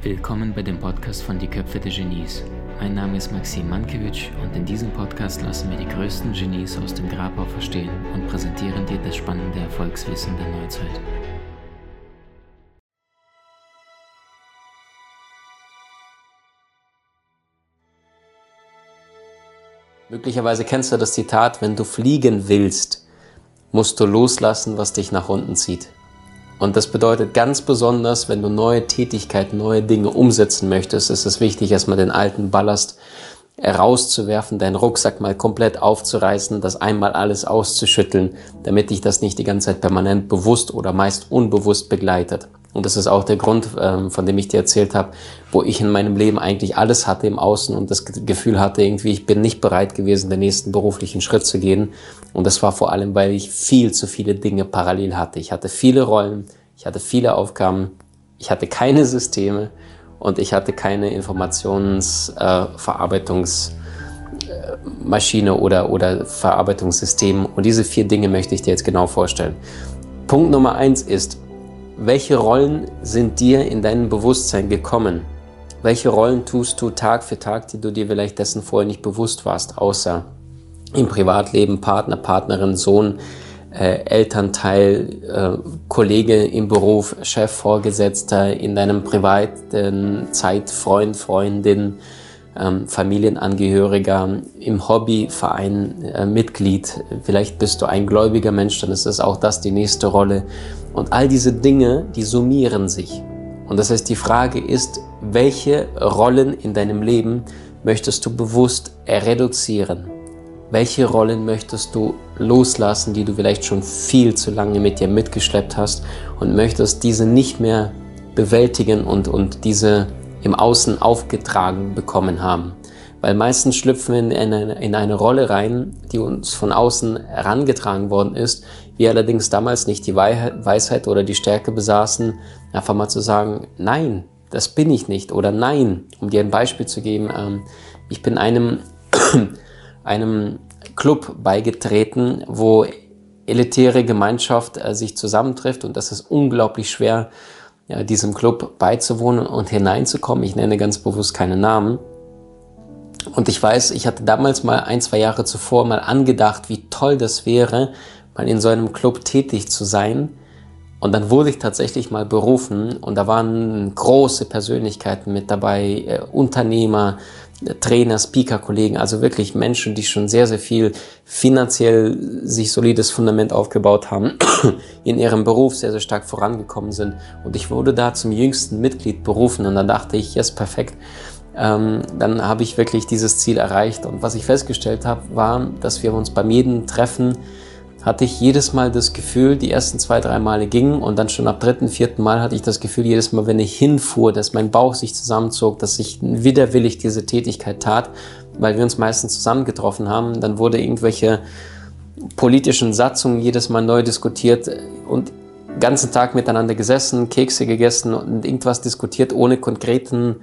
Willkommen bei dem Podcast von Die Köpfe der Genies. Mein Name ist Maxim Mankewitsch und in diesem Podcast lassen wir die größten Genies aus dem Grabau verstehen und präsentieren dir das spannende Erfolgswissen der Neuzeit. Möglicherweise kennst du das Zitat, wenn du fliegen willst, musst du loslassen, was dich nach unten zieht. Und das bedeutet ganz besonders, wenn du neue Tätigkeiten, neue Dinge umsetzen möchtest, ist es wichtig, erstmal den alten Ballast rauszuwerfen, deinen Rucksack mal komplett aufzureißen, das einmal alles auszuschütteln, damit dich das nicht die ganze Zeit permanent bewusst oder meist unbewusst begleitet. Und das ist auch der Grund, ähm, von dem ich dir erzählt habe, wo ich in meinem Leben eigentlich alles hatte im Außen und das Gefühl hatte, irgendwie, ich bin nicht bereit gewesen, den nächsten beruflichen Schritt zu gehen. Und das war vor allem, weil ich viel zu viele Dinge parallel hatte. Ich hatte viele Rollen, ich hatte viele Aufgaben, ich hatte keine Systeme und ich hatte keine Informationsverarbeitungsmaschine äh, oder, oder Verarbeitungssystem. Und diese vier Dinge möchte ich dir jetzt genau vorstellen. Punkt Nummer eins ist, welche Rollen sind dir in deinem Bewusstsein gekommen? Welche Rollen tust du Tag für Tag, die du dir vielleicht dessen vorher nicht bewusst warst, außer im Privatleben, Partner, Partnerin, Sohn, äh, Elternteil, äh, Kollege im Beruf, Chef, Vorgesetzter, in deinem privaten Zeit, Freund, Freundin, ähm, Familienangehöriger, im Hobbyverein äh, Mitglied. Vielleicht bist du ein gläubiger Mensch, dann ist es auch das die nächste Rolle. Und all diese Dinge, die summieren sich. Und das heißt, die Frage ist, welche Rollen in deinem Leben möchtest du bewusst reduzieren? Welche Rollen möchtest du loslassen, die du vielleicht schon viel zu lange mit dir mitgeschleppt hast und möchtest diese nicht mehr bewältigen und, und diese im Außen aufgetragen bekommen haben. Weil meistens schlüpfen wir in eine, in eine Rolle rein, die uns von außen herangetragen worden ist, wir allerdings damals nicht die Weisheit oder die Stärke besaßen, einfach mal zu sagen, nein, das bin ich nicht oder nein, um dir ein Beispiel zu geben, ähm, ich bin einem, einem Club beigetreten, wo elitäre Gemeinschaft äh, sich zusammentrifft und das ist unglaublich schwer, ja, diesem Club beizuwohnen und hineinzukommen. Ich nenne ganz bewusst keine Namen. Und ich weiß, ich hatte damals mal ein, zwei Jahre zuvor mal angedacht, wie toll das wäre, mal in so einem Club tätig zu sein. Und dann wurde ich tatsächlich mal berufen und da waren große Persönlichkeiten mit dabei, äh, Unternehmer, Trainer, Speaker, Kollegen, also wirklich Menschen, die schon sehr, sehr viel finanziell sich solides Fundament aufgebaut haben, in ihrem Beruf sehr, sehr stark vorangekommen sind. Und ich wurde da zum jüngsten Mitglied berufen und dann dachte ich, yes, perfekt. Ähm, dann habe ich wirklich dieses Ziel erreicht. Und was ich festgestellt habe, war, dass wir uns beim jeden Treffen hatte ich jedes Mal das Gefühl, die ersten zwei, drei Male gingen und dann schon ab dritten, vierten Mal hatte ich das Gefühl, jedes Mal, wenn ich hinfuhr, dass mein Bauch sich zusammenzog, dass ich widerwillig diese Tätigkeit tat, weil wir uns meistens zusammengetroffen haben. Dann wurde irgendwelche politischen Satzungen jedes Mal neu diskutiert und den ganzen Tag miteinander gesessen, Kekse gegessen und irgendwas diskutiert, ohne konkreten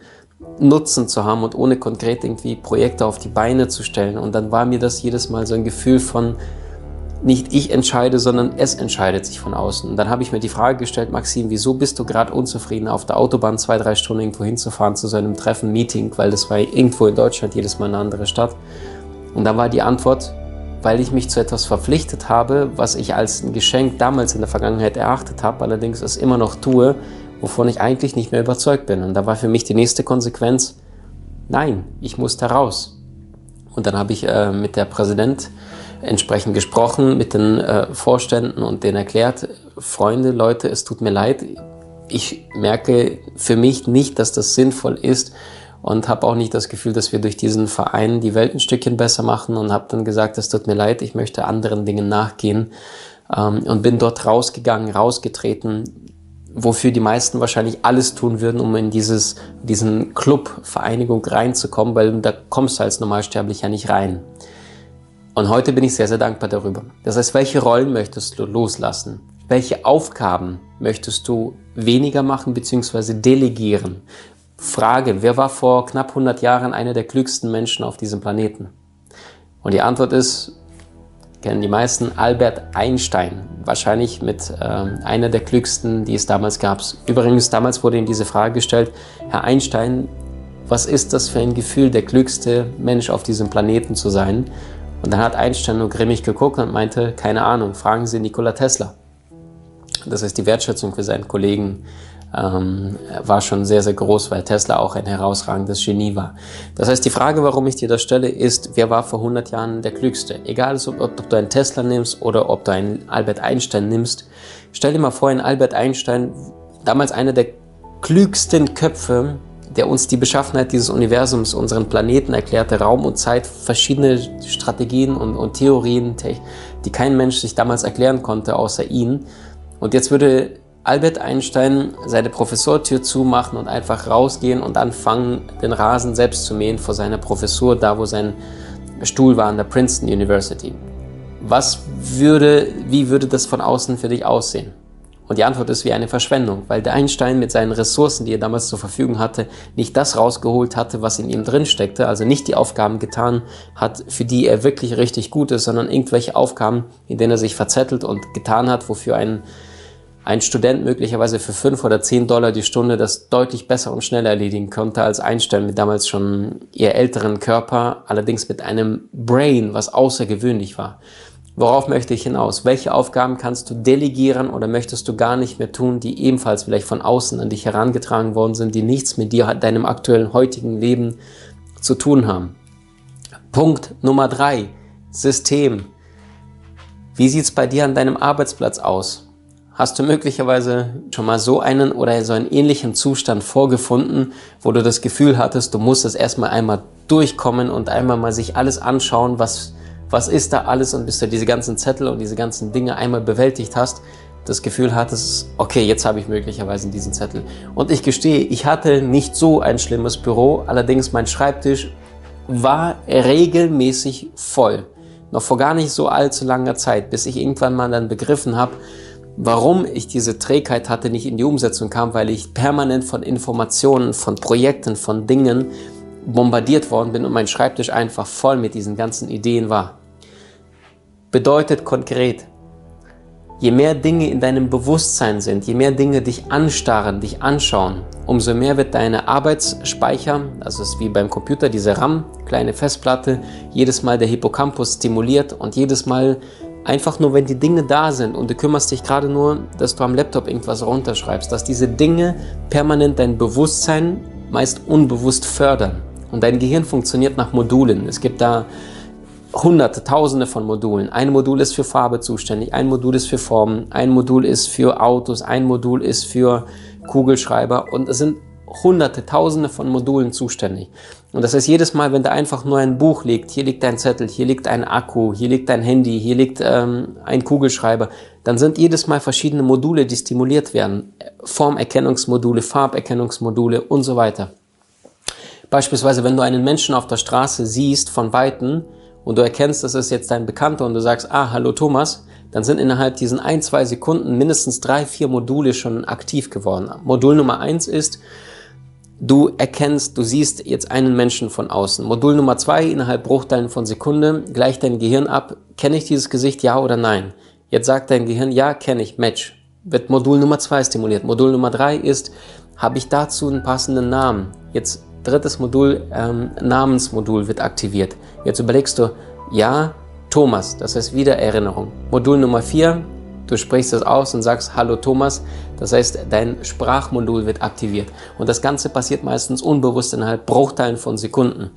Nutzen zu haben und ohne konkret irgendwie Projekte auf die Beine zu stellen. Und dann war mir das jedes Mal so ein Gefühl von, nicht ich entscheide, sondern es entscheidet sich von außen. Und dann habe ich mir die Frage gestellt, Maxim, wieso bist du gerade unzufrieden, auf der Autobahn zwei, drei Stunden irgendwo hinzufahren zu so einem Treffen, Meeting, weil das war irgendwo in Deutschland, jedes Mal eine andere Stadt. Und dann war die Antwort, weil ich mich zu etwas verpflichtet habe, was ich als ein Geschenk damals in der Vergangenheit erachtet habe, allerdings es immer noch tue, wovon ich eigentlich nicht mehr überzeugt bin. Und da war für mich die nächste Konsequenz, nein, ich muss da raus. Und dann habe ich äh, mit der Präsident entsprechend gesprochen mit den äh, Vorständen und denen erklärt, Freunde, Leute, es tut mir leid, ich merke für mich nicht, dass das sinnvoll ist und habe auch nicht das Gefühl, dass wir durch diesen Verein die Welt ein Stückchen besser machen und habe dann gesagt, es tut mir leid, ich möchte anderen Dingen nachgehen ähm, und bin dort rausgegangen, rausgetreten, wofür die meisten wahrscheinlich alles tun würden, um in dieses, diesen Club, Vereinigung reinzukommen, weil da kommst du als Normalsterblicher nicht rein. Und heute bin ich sehr, sehr dankbar darüber. Das heißt, welche Rollen möchtest du loslassen? Welche Aufgaben möchtest du weniger machen bzw. delegieren? Frage, wer war vor knapp 100 Jahren einer der klügsten Menschen auf diesem Planeten? Und die Antwort ist, kennen die meisten, Albert Einstein. wahrscheinlich mit äh, einer der klügsten, die es damals gab. Übrigens, damals wurde ihm diese Frage gestellt, Herr Einstein, was ist das für ein Gefühl, der klügste Mensch auf diesem Planeten zu sein? Und dann hat Einstein nur grimmig geguckt und meinte, keine Ahnung, fragen Sie Nikola Tesla. Das heißt, die Wertschätzung für seinen Kollegen ähm, war schon sehr, sehr groß, weil Tesla auch ein herausragendes Genie war. Das heißt, die Frage, warum ich dir das stelle, ist, wer war vor 100 Jahren der Klügste? Egal, ob, ob du einen Tesla nimmst oder ob du einen Albert Einstein nimmst. Stell dir mal vor, ein Albert Einstein, damals einer der klügsten Köpfe, der uns die Beschaffenheit dieses Universums, unseren Planeten erklärte, Raum und Zeit, verschiedene Strategien und, und Theorien, die kein Mensch sich damals erklären konnte, außer ihn. Und jetzt würde Albert Einstein seine Professortür zumachen und einfach rausgehen und anfangen, den Rasen selbst zu mähen vor seiner Professur, da wo sein Stuhl war an der Princeton University. Was würde, wie würde das von außen für dich aussehen? Und die Antwort ist wie eine Verschwendung, weil der Einstein mit seinen Ressourcen, die er damals zur Verfügung hatte, nicht das rausgeholt hatte, was in ihm drin steckte, also nicht die Aufgaben getan hat, für die er wirklich richtig gut ist, sondern irgendwelche Aufgaben, in denen er sich verzettelt und getan hat, wofür ein ein Student möglicherweise für fünf oder zehn Dollar die Stunde das deutlich besser und schneller erledigen konnte als Einstein mit damals schon eher älteren Körper, allerdings mit einem Brain, was außergewöhnlich war. Worauf möchte ich hinaus? Welche Aufgaben kannst du delegieren oder möchtest du gar nicht mehr tun, die ebenfalls vielleicht von außen an dich herangetragen worden sind, die nichts mit dir, deinem aktuellen heutigen Leben zu tun haben? Punkt Nummer drei. System. Wie sieht's bei dir an deinem Arbeitsplatz aus? Hast du möglicherweise schon mal so einen oder so einen ähnlichen Zustand vorgefunden, wo du das Gefühl hattest, du musst es erstmal einmal durchkommen und einmal mal sich alles anschauen, was, was ist da alles und bis du diese ganzen Zettel und diese ganzen Dinge einmal bewältigt hast, das Gefühl hattest, okay, jetzt habe ich möglicherweise diesen Zettel. Und ich gestehe, ich hatte nicht so ein schlimmes Büro, allerdings mein Schreibtisch war regelmäßig voll. Noch vor gar nicht so allzu langer Zeit, bis ich irgendwann mal dann begriffen habe, Warum ich diese Trägheit hatte, nicht in die Umsetzung kam, weil ich permanent von Informationen, von Projekten, von Dingen bombardiert worden bin und mein Schreibtisch einfach voll mit diesen ganzen Ideen war. Bedeutet konkret, je mehr Dinge in deinem Bewusstsein sind, je mehr Dinge dich anstarren, dich anschauen, umso mehr wird deine Arbeitsspeicher, also ist wie beim Computer, diese RAM, kleine Festplatte, jedes Mal der Hippocampus stimuliert und jedes Mal Einfach nur, wenn die Dinge da sind und du kümmerst dich gerade nur, dass du am Laptop irgendwas runterschreibst, dass diese Dinge permanent dein Bewusstsein meist unbewusst fördern. Und dein Gehirn funktioniert nach Modulen. Es gibt da hunderte, tausende von Modulen. Ein Modul ist für Farbe zuständig, ein Modul ist für Formen, ein Modul ist für Autos, ein Modul ist für Kugelschreiber und es sind hunderte, tausende von Modulen zuständig. Und das heißt, jedes Mal, wenn da einfach nur ein Buch liegt, hier liegt ein Zettel, hier liegt ein Akku, hier liegt ein Handy, hier liegt ähm, ein Kugelschreiber, dann sind jedes Mal verschiedene Module, die stimuliert werden. Formerkennungsmodule, Farberkennungsmodule und so weiter. Beispielsweise, wenn du einen Menschen auf der Straße siehst von Weitem und du erkennst, das ist jetzt dein Bekannter und du sagst, ah, hallo Thomas, dann sind innerhalb diesen ein, zwei Sekunden mindestens drei, vier Module schon aktiv geworden. Modul Nummer eins ist, Du erkennst, du siehst jetzt einen Menschen von außen. Modul Nummer zwei, innerhalb Bruchteilen von Sekunde, gleicht dein Gehirn ab, kenne ich dieses Gesicht, ja oder nein? Jetzt sagt dein Gehirn, ja, kenne ich, Match. Wird Modul Nummer zwei stimuliert. Modul Nummer drei ist, habe ich dazu einen passenden Namen? Jetzt drittes Modul, ähm, Namensmodul wird aktiviert. Jetzt überlegst du, ja, Thomas, das heißt Wiedererinnerung. Modul Nummer vier, Du sprichst es aus und sagst Hallo Thomas. Das heißt, dein Sprachmodul wird aktiviert. Und das Ganze passiert meistens unbewusst innerhalb Bruchteilen von Sekunden.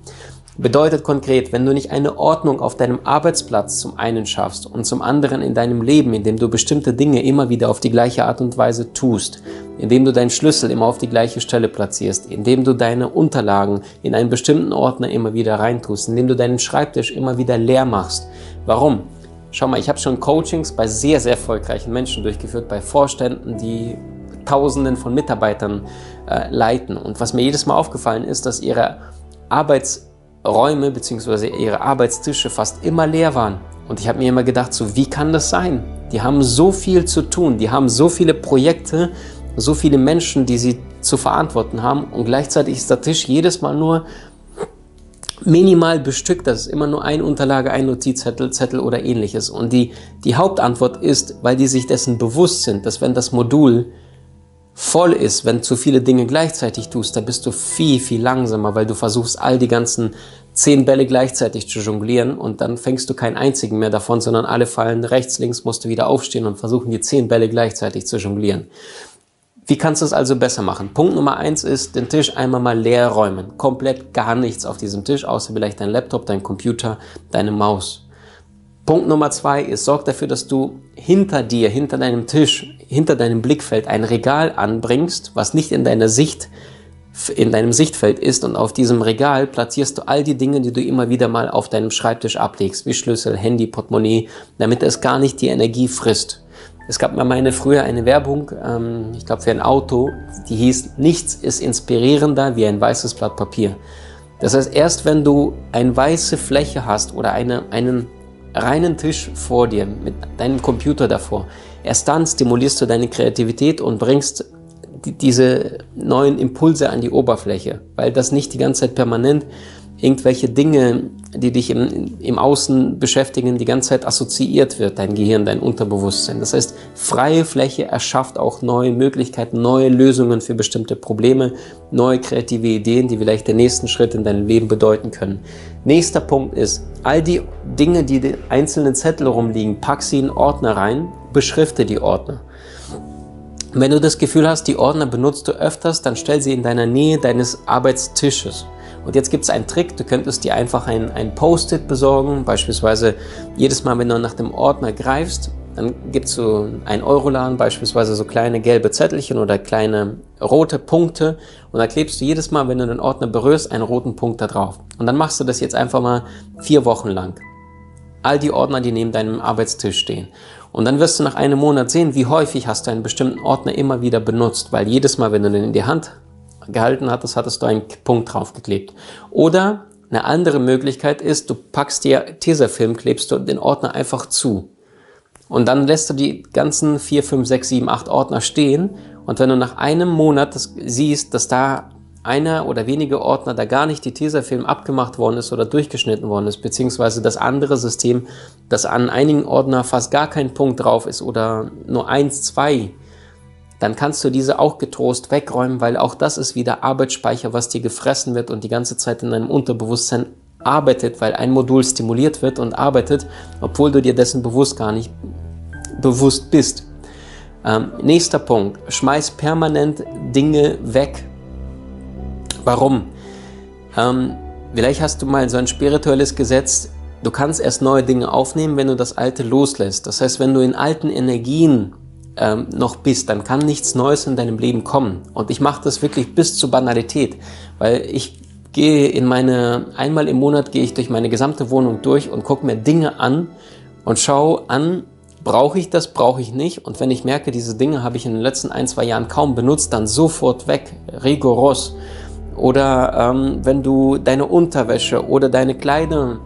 Bedeutet konkret, wenn du nicht eine Ordnung auf deinem Arbeitsplatz zum einen schaffst und zum anderen in deinem Leben, indem du bestimmte Dinge immer wieder auf die gleiche Art und Weise tust, indem du deinen Schlüssel immer auf die gleiche Stelle platzierst, indem du deine Unterlagen in einen bestimmten Ordner immer wieder reintust, indem du deinen Schreibtisch immer wieder leer machst. Warum? Schau mal, ich habe schon Coachings bei sehr, sehr erfolgreichen Menschen durchgeführt, bei Vorständen, die Tausenden von Mitarbeitern äh, leiten. Und was mir jedes Mal aufgefallen ist, dass ihre Arbeitsräume bzw. ihre Arbeitstische fast immer leer waren. Und ich habe mir immer gedacht, so wie kann das sein? Die haben so viel zu tun, die haben so viele Projekte, so viele Menschen, die sie zu verantworten haben und gleichzeitig ist der Tisch jedes Mal nur minimal bestückt, das ist immer nur ein Unterlage, ein Notizzettel Zettel oder ähnliches. Und die, die Hauptantwort ist, weil die sich dessen bewusst sind, dass wenn das Modul voll ist, wenn zu viele Dinge gleichzeitig tust, dann bist du viel, viel langsamer, weil du versuchst, all die ganzen zehn Bälle gleichzeitig zu jonglieren und dann fängst du keinen einzigen mehr davon, sondern alle fallen rechts, links, musst du wieder aufstehen und versuchen, die zehn Bälle gleichzeitig zu jonglieren. Wie kannst du es also besser machen? Punkt Nummer eins ist, den Tisch einmal mal leer räumen. Komplett gar nichts auf diesem Tisch, außer vielleicht dein Laptop, dein Computer, deine Maus. Punkt Nummer zwei ist, sorg dafür, dass du hinter dir, hinter deinem Tisch, hinter deinem Blickfeld ein Regal anbringst, was nicht in deiner Sicht, in deinem Sichtfeld ist und auf diesem Regal platzierst du all die Dinge, die du immer wieder mal auf deinem Schreibtisch ablegst, wie Schlüssel, Handy, Portemonnaie, damit es gar nicht die Energie frisst. Es gab mal meine früher eine Werbung, ähm, ich glaube für ein Auto, die hieß, nichts ist inspirierender wie ein weißes Blatt Papier. Das heißt, erst wenn du eine weiße Fläche hast oder eine, einen reinen Tisch vor dir mit deinem Computer davor, erst dann stimulierst du deine Kreativität und bringst die, diese neuen Impulse an die Oberfläche, weil das nicht die ganze Zeit permanent irgendwelche Dinge, die dich im, im Außen beschäftigen, die ganze Zeit assoziiert wird, dein Gehirn, dein Unterbewusstsein. Das heißt, freie Fläche erschafft auch neue Möglichkeiten, neue Lösungen für bestimmte Probleme, neue kreative Ideen, die vielleicht den nächsten Schritt in deinem Leben bedeuten können. Nächster Punkt ist, all die Dinge, die in einzelnen Zettel rumliegen, pack sie in Ordner rein, beschrifte die Ordner. Wenn du das Gefühl hast, die Ordner benutzt du öfters, dann stell sie in deiner Nähe deines Arbeitstisches. Und jetzt gibt es einen Trick, du könntest dir einfach ein, ein Post-it besorgen, beispielsweise jedes Mal, wenn du nach dem Ordner greifst, dann es so ein Euroladen, beispielsweise so kleine gelbe Zettelchen oder kleine rote Punkte und da klebst du jedes Mal, wenn du den Ordner berührst, einen roten Punkt da drauf. Und dann machst du das jetzt einfach mal vier Wochen lang. All die Ordner, die neben deinem Arbeitstisch stehen. Und dann wirst du nach einem Monat sehen, wie häufig hast du einen bestimmten Ordner immer wieder benutzt, weil jedes Mal, wenn du den in die Hand gehalten hattest, hattest du einen Punkt draufgeklebt. Oder eine andere Möglichkeit ist, du packst dir Tesafilm, klebst du den Ordner einfach zu. Und dann lässt du die ganzen 4, 5, 6, 7, 8 Ordner stehen. Und wenn du nach einem Monat das siehst, dass da einer oder wenige Ordner da gar nicht die Tesafilm abgemacht worden ist oder durchgeschnitten worden ist, beziehungsweise das andere System, dass an einigen Ordner fast gar kein Punkt drauf ist oder nur eins, zwei, dann kannst du diese auch getrost wegräumen, weil auch das ist wieder Arbeitsspeicher, was dir gefressen wird und die ganze Zeit in deinem Unterbewusstsein arbeitet, weil ein Modul stimuliert wird und arbeitet, obwohl du dir dessen bewusst gar nicht bewusst bist. Ähm, nächster Punkt, schmeiß permanent Dinge weg. Warum? Ähm, vielleicht hast du mal so ein spirituelles Gesetz, du kannst erst neue Dinge aufnehmen, wenn du das alte loslässt. Das heißt, wenn du in alten Energien ähm, noch bist, dann kann nichts Neues in deinem Leben kommen. Und ich mache das wirklich bis zur Banalität, weil ich gehe in meine, einmal im Monat gehe ich durch meine gesamte Wohnung durch und gucke mir Dinge an und schaue an, brauche ich das, brauche ich nicht. Und wenn ich merke, diese Dinge habe ich in den letzten ein, zwei Jahren kaum benutzt, dann sofort weg, rigoros. Oder ähm, wenn du deine Unterwäsche oder deine Kleider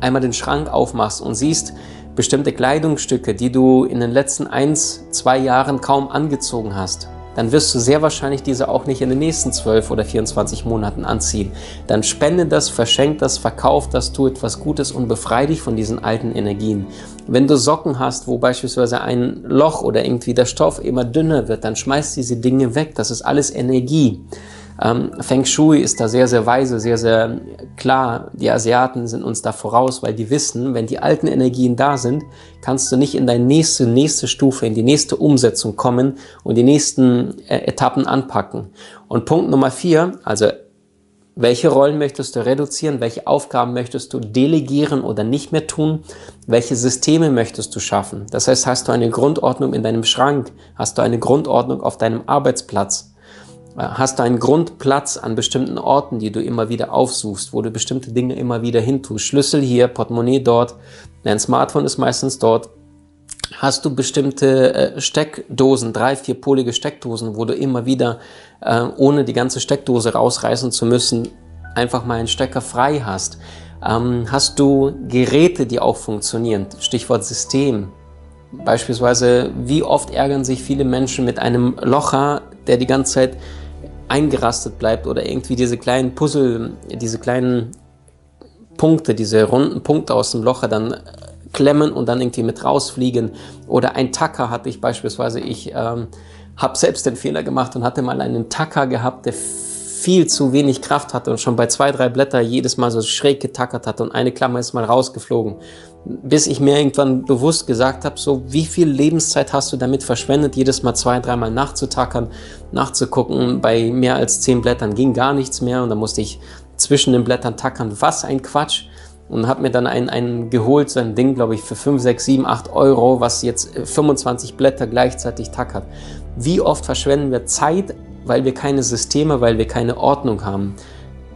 einmal den Schrank aufmachst und siehst, bestimmte Kleidungsstücke, die du in den letzten eins, zwei Jahren kaum angezogen hast, dann wirst du sehr wahrscheinlich diese auch nicht in den nächsten 12 oder 24 Monaten anziehen. Dann spende das, verschenk das, verkauf das, tu etwas Gutes und befreie dich von diesen alten Energien. Wenn du Socken hast, wo beispielsweise ein Loch oder irgendwie der Stoff immer dünner wird, dann schmeiß diese Dinge weg. Das ist alles Energie. Ähm, Feng Shui ist da sehr, sehr weise, sehr, sehr klar. Die Asiaten sind uns da voraus, weil die wissen, wenn die alten Energien da sind, kannst du nicht in deine nächste, nächste Stufe, in die nächste Umsetzung kommen und die nächsten äh, Etappen anpacken. Und Punkt Nummer vier, also welche Rollen möchtest du reduzieren? Welche Aufgaben möchtest du delegieren oder nicht mehr tun? Welche Systeme möchtest du schaffen? Das heißt, hast du eine Grundordnung in deinem Schrank? Hast du eine Grundordnung auf deinem Arbeitsplatz? Hast du einen Grundplatz an bestimmten Orten, die du immer wieder aufsuchst, wo du bestimmte Dinge immer wieder hintust? Schlüssel hier, Portemonnaie dort, dein Smartphone ist meistens dort. Hast du bestimmte äh, Steckdosen, drei, vierpolige Steckdosen, wo du immer wieder, äh, ohne die ganze Steckdose rausreißen zu müssen, einfach mal einen Stecker frei hast? Ähm, hast du Geräte, die auch funktionieren? Stichwort System. Beispielsweise, wie oft ärgern sich viele Menschen mit einem Locher, der die ganze Zeit eingerastet bleibt oder irgendwie diese kleinen Puzzle, diese kleinen Punkte, diese runden Punkte aus dem Locher dann klemmen und dann irgendwie mit rausfliegen. Oder ein Tacker hatte ich beispielsweise. Ich ähm, habe selbst den Fehler gemacht und hatte mal einen Tacker gehabt, der viel zu wenig Kraft hatte und schon bei zwei, drei Blätter jedes Mal so schräg getackert hatte und eine Klammer ist mal rausgeflogen. Bis ich mir irgendwann bewusst gesagt habe, so wie viel Lebenszeit hast du damit verschwendet, jedes Mal zwei, dreimal nachzutackern, nachzugucken. Bei mehr als zehn Blättern ging gar nichts mehr und dann musste ich zwischen den Blättern tackern. Was ein Quatsch! und habe mir dann einen, einen geholt, so ein Ding, glaube ich, für 5, 6, 7, 8 Euro, was jetzt 25 äh, Blätter gleichzeitig tackert. Wie oft verschwenden wir Zeit, weil wir keine Systeme, weil wir keine Ordnung haben?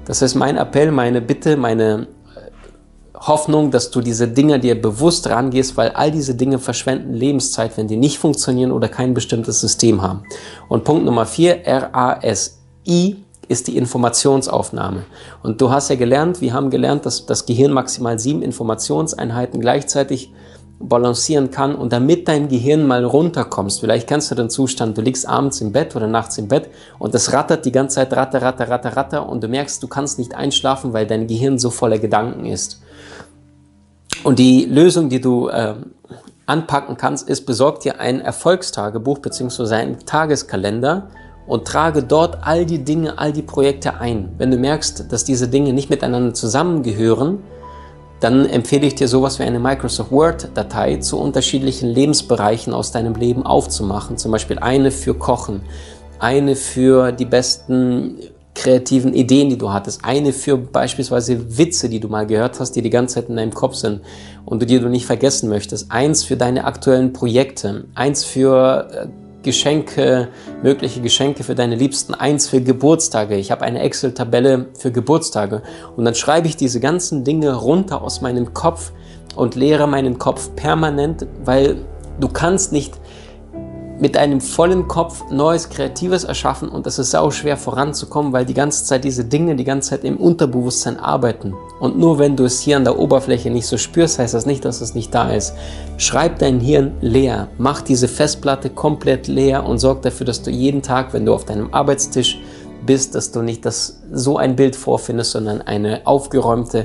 Das ist mein Appell, meine Bitte, meine äh, Hoffnung, dass du diese Dinge dir bewusst rangehst, weil all diese Dinge verschwenden Lebenszeit, wenn die nicht funktionieren oder kein bestimmtes System haben. Und Punkt Nummer 4, R-A-S-I, ist die Informationsaufnahme. Und du hast ja gelernt, wir haben gelernt, dass das Gehirn maximal sieben Informationseinheiten gleichzeitig balancieren kann und damit dein Gehirn mal runterkommst, vielleicht kennst du den Zustand, du liegst abends im Bett oder nachts im Bett und es rattert die ganze Zeit, ratter, ratter, ratter, ratter und du merkst, du kannst nicht einschlafen, weil dein Gehirn so voller Gedanken ist. Und die Lösung, die du äh, anpacken kannst, ist, besorg dir ein Erfolgstagebuch bzw. einen Tageskalender und trage dort all die Dinge, all die Projekte ein. Wenn du merkst, dass diese Dinge nicht miteinander zusammengehören, dann empfehle ich dir sowas wie eine Microsoft Word-Datei zu unterschiedlichen Lebensbereichen aus deinem Leben aufzumachen. Zum Beispiel eine für Kochen, eine für die besten kreativen Ideen, die du hattest, eine für beispielsweise Witze, die du mal gehört hast, die die ganze Zeit in deinem Kopf sind und die du nicht vergessen möchtest, eins für deine aktuellen Projekte, eins für äh, Geschenke, mögliche Geschenke für deine Liebsten, eins für Geburtstage. Ich habe eine Excel-Tabelle für Geburtstage. Und dann schreibe ich diese ganzen Dinge runter aus meinem Kopf und leere meinen Kopf permanent, weil du kannst nicht mit einem vollen Kopf Neues, Kreatives erschaffen und es ist sau schwer voranzukommen, weil die ganze Zeit diese Dinge die ganze Zeit im Unterbewusstsein arbeiten. Und nur wenn du es hier an der Oberfläche nicht so spürst, heißt das nicht, dass es nicht da ist. Schreib dein Hirn leer, mach diese Festplatte komplett leer und sorg dafür, dass du jeden Tag, wenn du auf deinem Arbeitstisch bist, dass du nicht das, so ein Bild vorfindest, sondern eine aufgeräumte,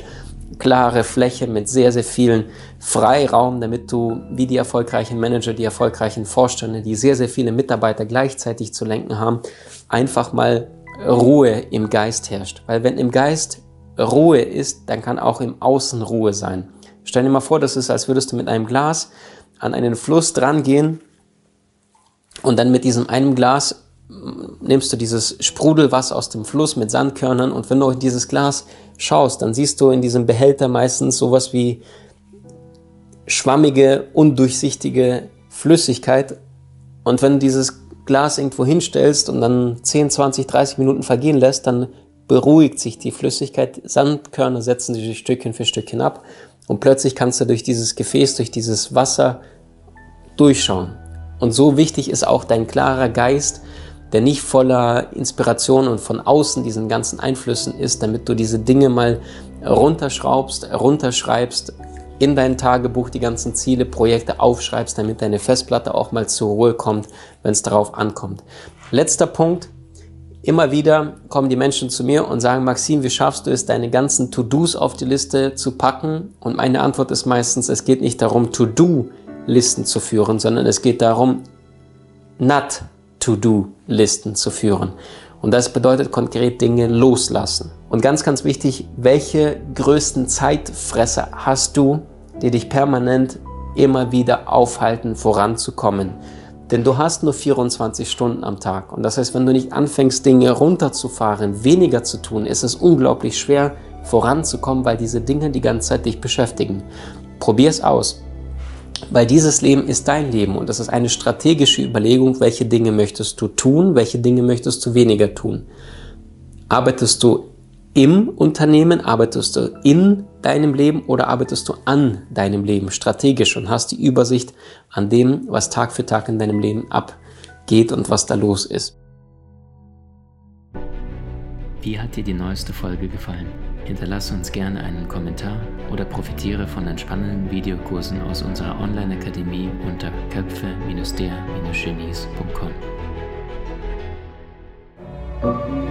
klare Fläche mit sehr, sehr vielen Freiraum, damit du wie die erfolgreichen Manager, die erfolgreichen Vorstände, die sehr, sehr viele Mitarbeiter gleichzeitig zu lenken haben, einfach mal Ruhe im Geist herrscht. Weil wenn im Geist Ruhe ist, dann kann auch im Außen Ruhe sein. Stell dir mal vor, das ist, als würdest du mit einem Glas an einen Fluss dran gehen und dann mit diesem einem Glas nimmst du dieses Sprudelwasser aus dem Fluss mit Sandkörnern und wenn du in dieses Glas schaust, dann siehst du in diesem Behälter meistens sowas wie schwammige, undurchsichtige Flüssigkeit. Und wenn du dieses Glas irgendwo hinstellst und dann 10, 20, 30 Minuten vergehen lässt, dann beruhigt sich die Flüssigkeit. Sandkörner setzen sich Stückchen für Stückchen ab und plötzlich kannst du durch dieses Gefäß, durch dieses Wasser durchschauen. Und so wichtig ist auch dein klarer Geist, der nicht voller Inspiration und von außen diesen ganzen Einflüssen ist, damit du diese Dinge mal runterschraubst, runterschreibst, in dein Tagebuch die ganzen Ziele, Projekte aufschreibst, damit deine Festplatte auch mal zur Ruhe kommt, wenn es darauf ankommt. Letzter Punkt. Immer wieder kommen die Menschen zu mir und sagen, Maxim, wie schaffst du es, deine ganzen To-Dos auf die Liste zu packen? Und meine Antwort ist meistens, es geht nicht darum, To-Do-Listen zu führen, sondern es geht darum, not To-Do-Listen zu führen. Und das bedeutet konkret Dinge loslassen. Und ganz, ganz wichtig, welche größten Zeitfresser hast du, die dich permanent immer wieder aufhalten, voranzukommen? Denn du hast nur 24 Stunden am Tag. Und das heißt, wenn du nicht anfängst, Dinge runterzufahren, weniger zu tun, ist es unglaublich schwer, voranzukommen, weil diese Dinge die ganze Zeit dich beschäftigen. Probier es aus. Weil dieses Leben ist dein Leben und das ist eine strategische Überlegung, welche Dinge möchtest du tun, welche Dinge möchtest du weniger tun. Arbeitest du im Unternehmen, arbeitest du in deinem Leben oder arbeitest du an deinem Leben strategisch und hast die Übersicht an dem, was Tag für Tag in deinem Leben abgeht und was da los ist. Wie hat dir die neueste Folge gefallen? Hinterlasse uns gerne einen Kommentar oder profitiere von entspannenden Videokursen aus unserer Online-Akademie unter köpfe-der-genies.com.